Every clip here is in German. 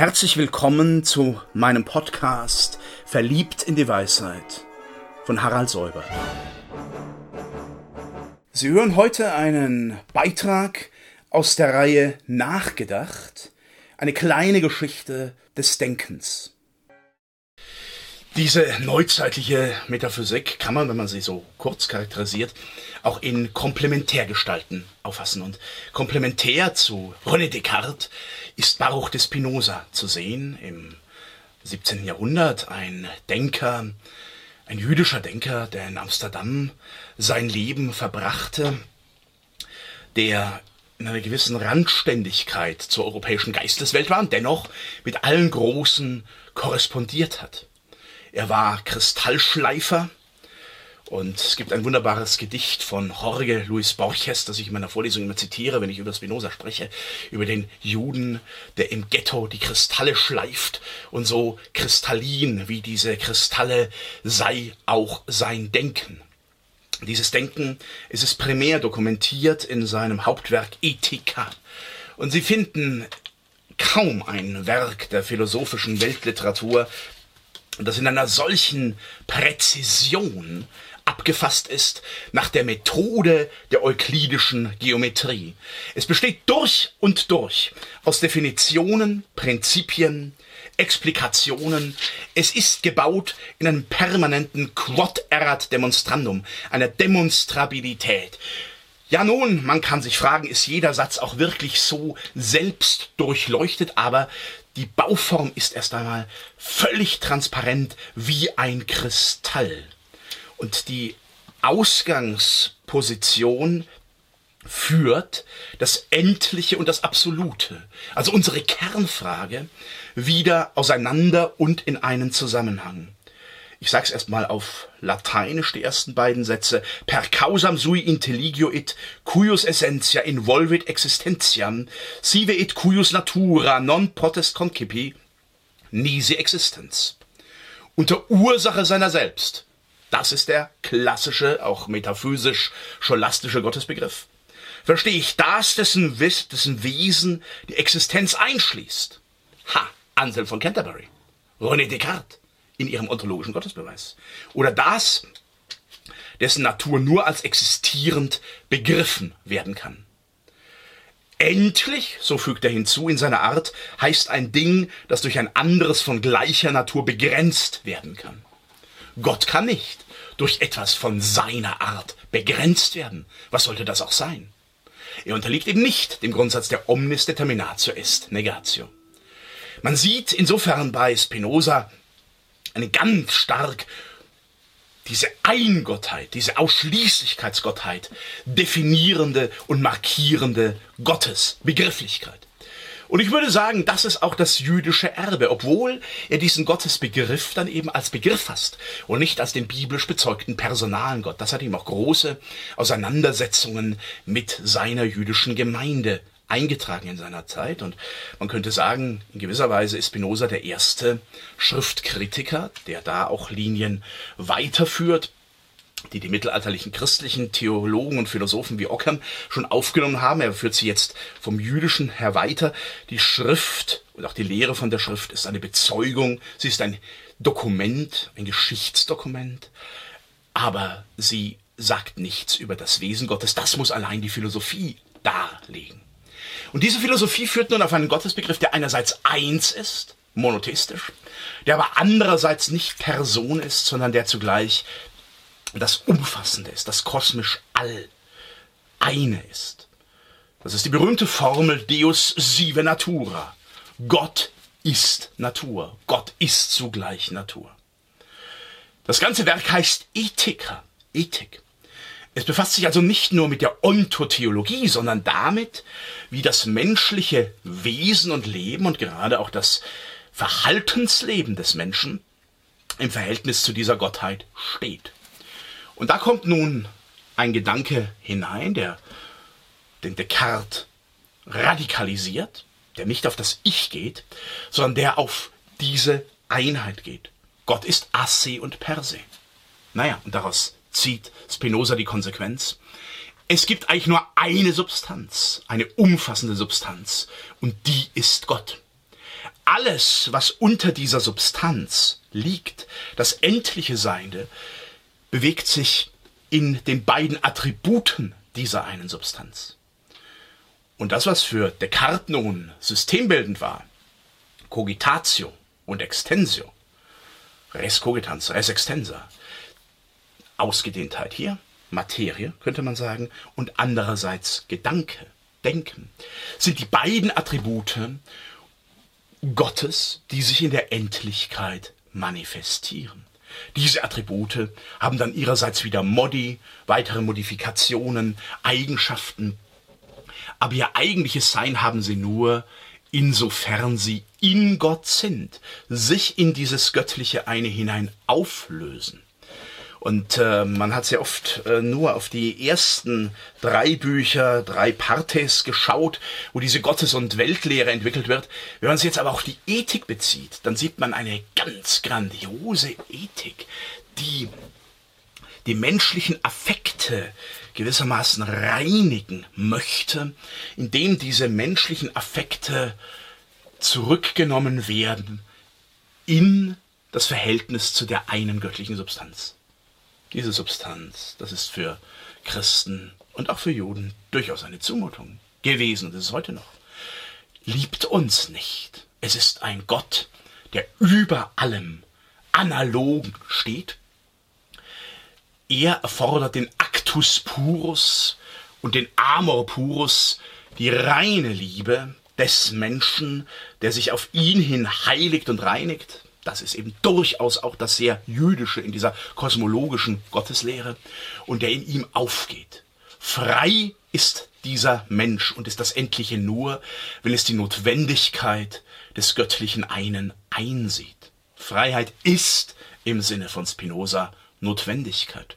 Herzlich willkommen zu meinem Podcast Verliebt in die Weisheit von Harald Säuber. Sie hören heute einen Beitrag aus der Reihe Nachgedacht, eine kleine Geschichte des Denkens. Diese neuzeitliche Metaphysik kann man, wenn man sie so kurz charakterisiert, auch in Komplementärgestalten auffassen. Und komplementär zu René Descartes ist Baruch de Spinoza zu sehen im 17. Jahrhundert, ein Denker, ein jüdischer Denker, der in Amsterdam sein Leben verbrachte, der in einer gewissen Randständigkeit zur europäischen Geisteswelt war und dennoch mit allen Großen korrespondiert hat. Er war Kristallschleifer. Und es gibt ein wunderbares Gedicht von Jorge Luis Borges, das ich in meiner Vorlesung immer zitiere, wenn ich über Spinoza spreche, über den Juden, der im Ghetto die Kristalle schleift und so kristallin wie diese Kristalle sei auch sein Denken. Dieses Denken ist es primär dokumentiert in seinem Hauptwerk Ethika. Und Sie finden kaum ein Werk der philosophischen Weltliteratur, und das in einer solchen Präzision abgefasst ist nach der Methode der euklidischen Geometrie. Es besteht durch und durch aus Definitionen, Prinzipien, Explikationen. Es ist gebaut in einem permanenten Quod erat demonstrandum, einer Demonstrabilität. Ja nun, man kann sich fragen, ist jeder Satz auch wirklich so selbst durchleuchtet, aber die Bauform ist erst einmal völlig transparent wie ein Kristall. Und die Ausgangsposition führt das Endliche und das Absolute, also unsere Kernfrage, wieder auseinander und in einen Zusammenhang. Ich sag's erstmal auf Lateinisch, die ersten beiden Sätze. Per causam sui intelligio it, cuius essentia involvit existentiam, sive it cuius natura non potest concipi, nisi existens. Unter Ursache seiner selbst. Das ist der klassische, auch metaphysisch scholastische Gottesbegriff. Verstehe ich das, dessen, dessen Wesen die Existenz einschließt? Ha, Anselm von Canterbury, René Descartes, in ihrem ontologischen Gottesbeweis. Oder das, dessen Natur nur als existierend begriffen werden kann. Endlich, so fügt er hinzu in seiner Art, heißt ein Ding, das durch ein anderes von gleicher Natur begrenzt werden kann. Gott kann nicht durch etwas von seiner Art begrenzt werden. Was sollte das auch sein? Er unterliegt eben nicht dem Grundsatz der Omnis determinatio est negatio. Man sieht insofern bei Spinoza eine ganz stark diese Eingottheit, diese Ausschließlichkeitsgottheit definierende und markierende Gottesbegrifflichkeit. Und ich würde sagen, das ist auch das jüdische Erbe, obwohl er diesen Gottesbegriff dann eben als Begriff fasst und nicht als den biblisch bezeugten personalen Gott. Das hat ihm auch große Auseinandersetzungen mit seiner jüdischen Gemeinde eingetragen in seiner Zeit. Und man könnte sagen, in gewisser Weise ist Spinoza der erste Schriftkritiker, der da auch Linien weiterführt die die mittelalterlichen christlichen Theologen und Philosophen wie Ockham schon aufgenommen haben. Er führt sie jetzt vom Jüdischen her weiter. Die Schrift und auch die Lehre von der Schrift ist eine Bezeugung. Sie ist ein Dokument, ein Geschichtsdokument. Aber sie sagt nichts über das Wesen Gottes. Das muss allein die Philosophie darlegen. Und diese Philosophie führt nun auf einen Gottesbegriff, der einerseits eins ist, monotheistisch, der aber andererseits nicht Person ist, sondern der zugleich das Umfassende ist, das kosmisch All eine ist. Das ist die berühmte Formel Deus sive natura. Gott ist Natur. Gott ist zugleich Natur. Das ganze Werk heißt Ethiker, Ethik. Es befasst sich also nicht nur mit der Ontotheologie, sondern damit, wie das menschliche Wesen und Leben und gerade auch das Verhaltensleben des Menschen im Verhältnis zu dieser Gottheit steht. Und da kommt nun ein Gedanke hinein, der den Descartes radikalisiert, der nicht auf das Ich geht, sondern der auf diese Einheit geht. Gott ist asse und per se. Naja, und daraus zieht Spinoza die Konsequenz. Es gibt eigentlich nur eine Substanz, eine umfassende Substanz, und die ist Gott. alles, was unter dieser Substanz liegt, das endliche Seiende, bewegt sich in den beiden Attributen dieser einen Substanz. Und das, was für Descartes nun systembildend war, Cogitatio und Extensio, res cogitans, res extensa, Ausgedehntheit hier, Materie, könnte man sagen, und andererseits Gedanke, Denken, sind die beiden Attribute Gottes, die sich in der Endlichkeit manifestieren. Diese Attribute haben dann ihrerseits wieder Modi, weitere Modifikationen, Eigenschaften, aber ihr eigentliches Sein haben sie nur, insofern sie in Gott sind, sich in dieses göttliche eine hinein auflösen. Und äh, man hat sehr oft äh, nur auf die ersten drei Bücher, drei Partes geschaut, wo diese Gottes- und Weltlehre entwickelt wird. Wenn man sich jetzt aber auch die Ethik bezieht, dann sieht man eine ganz grandiose Ethik, die die menschlichen Affekte gewissermaßen reinigen möchte, indem diese menschlichen Affekte zurückgenommen werden in das Verhältnis zu der einen göttlichen Substanz. Diese Substanz, das ist für Christen und auch für Juden durchaus eine Zumutung gewesen und ist es heute noch. Liebt uns nicht. Es ist ein Gott, der über allem analog steht. Er erfordert den Actus purus und den Amor purus, die reine Liebe des Menschen, der sich auf ihn hin heiligt und reinigt das ist eben durchaus auch das sehr jüdische in dieser kosmologischen Gotteslehre und der in ihm aufgeht. Frei ist dieser Mensch und ist das Endliche nur, wenn es die Notwendigkeit des göttlichen einen einsieht. Freiheit ist im Sinne von Spinoza Notwendigkeit.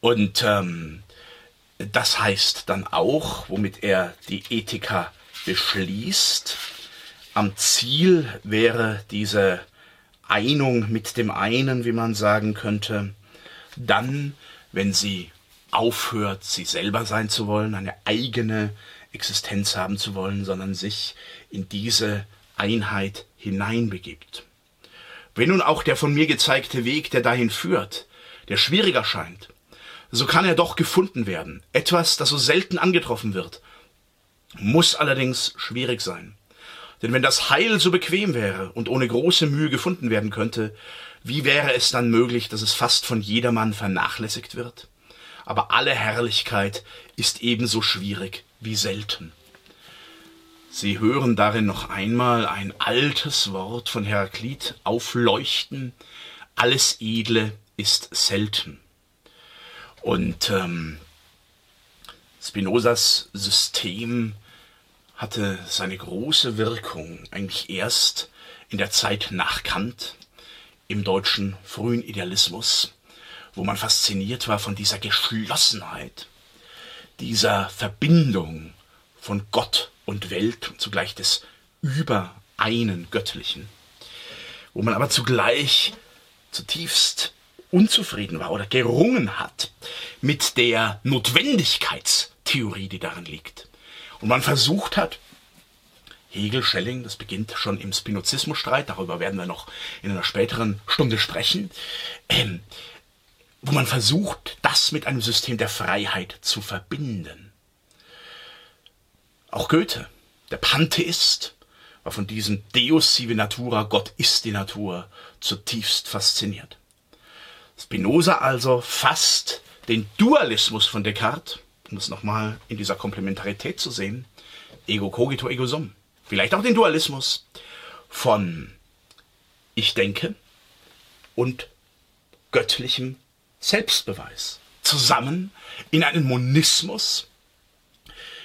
Und ähm, das heißt dann auch, womit er die Ethika beschließt, am Ziel wäre diese Einung mit dem einen, wie man sagen könnte, dann, wenn sie aufhört, sie selber sein zu wollen, eine eigene Existenz haben zu wollen, sondern sich in diese Einheit hineinbegibt. Wenn nun auch der von mir gezeigte Weg, der dahin führt, der schwieriger scheint, so kann er doch gefunden werden. Etwas, das so selten angetroffen wird, muss allerdings schwierig sein. Denn wenn das Heil so bequem wäre und ohne große Mühe gefunden werden könnte, wie wäre es dann möglich, dass es fast von jedermann vernachlässigt wird? Aber alle Herrlichkeit ist ebenso schwierig wie selten. Sie hören darin noch einmal ein altes Wort von Heraklit aufleuchten. Alles Edle ist selten. Und ähm, Spinozas System hatte seine große Wirkung eigentlich erst in der Zeit nach Kant im deutschen frühen Idealismus, wo man fasziniert war von dieser Geschlossenheit, dieser Verbindung von Gott und Welt, zugleich des übereinen Göttlichen, wo man aber zugleich zutiefst unzufrieden war oder gerungen hat mit der Notwendigkeitstheorie, die darin liegt und man versucht hat, Hegel, Schelling, das beginnt schon im Spinozismusstreit, darüber werden wir noch in einer späteren Stunde sprechen, ähm, wo man versucht, das mit einem System der Freiheit zu verbinden. Auch Goethe, der Pantheist, war von diesem Deus sive natura, Gott ist die Natur, zutiefst fasziniert. Spinoza also fasst den Dualismus von Descartes um es nochmal in dieser Komplementarität zu sehen, ego cogito ego sum. Vielleicht auch den Dualismus von ich denke und göttlichem Selbstbeweis. Zusammen in einen Monismus,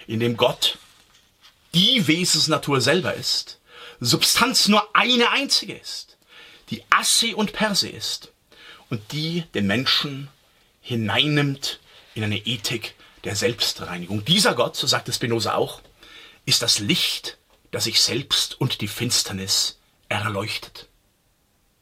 in dem Gott die Wesensnatur selber ist, Substanz nur eine einzige ist, die Asse und Perse ist und die den Menschen hineinnimmt in eine Ethik der Selbstreinigung. Dieser Gott, so sagt es Spinoza auch, ist das Licht, das sich selbst und die Finsternis erleuchtet.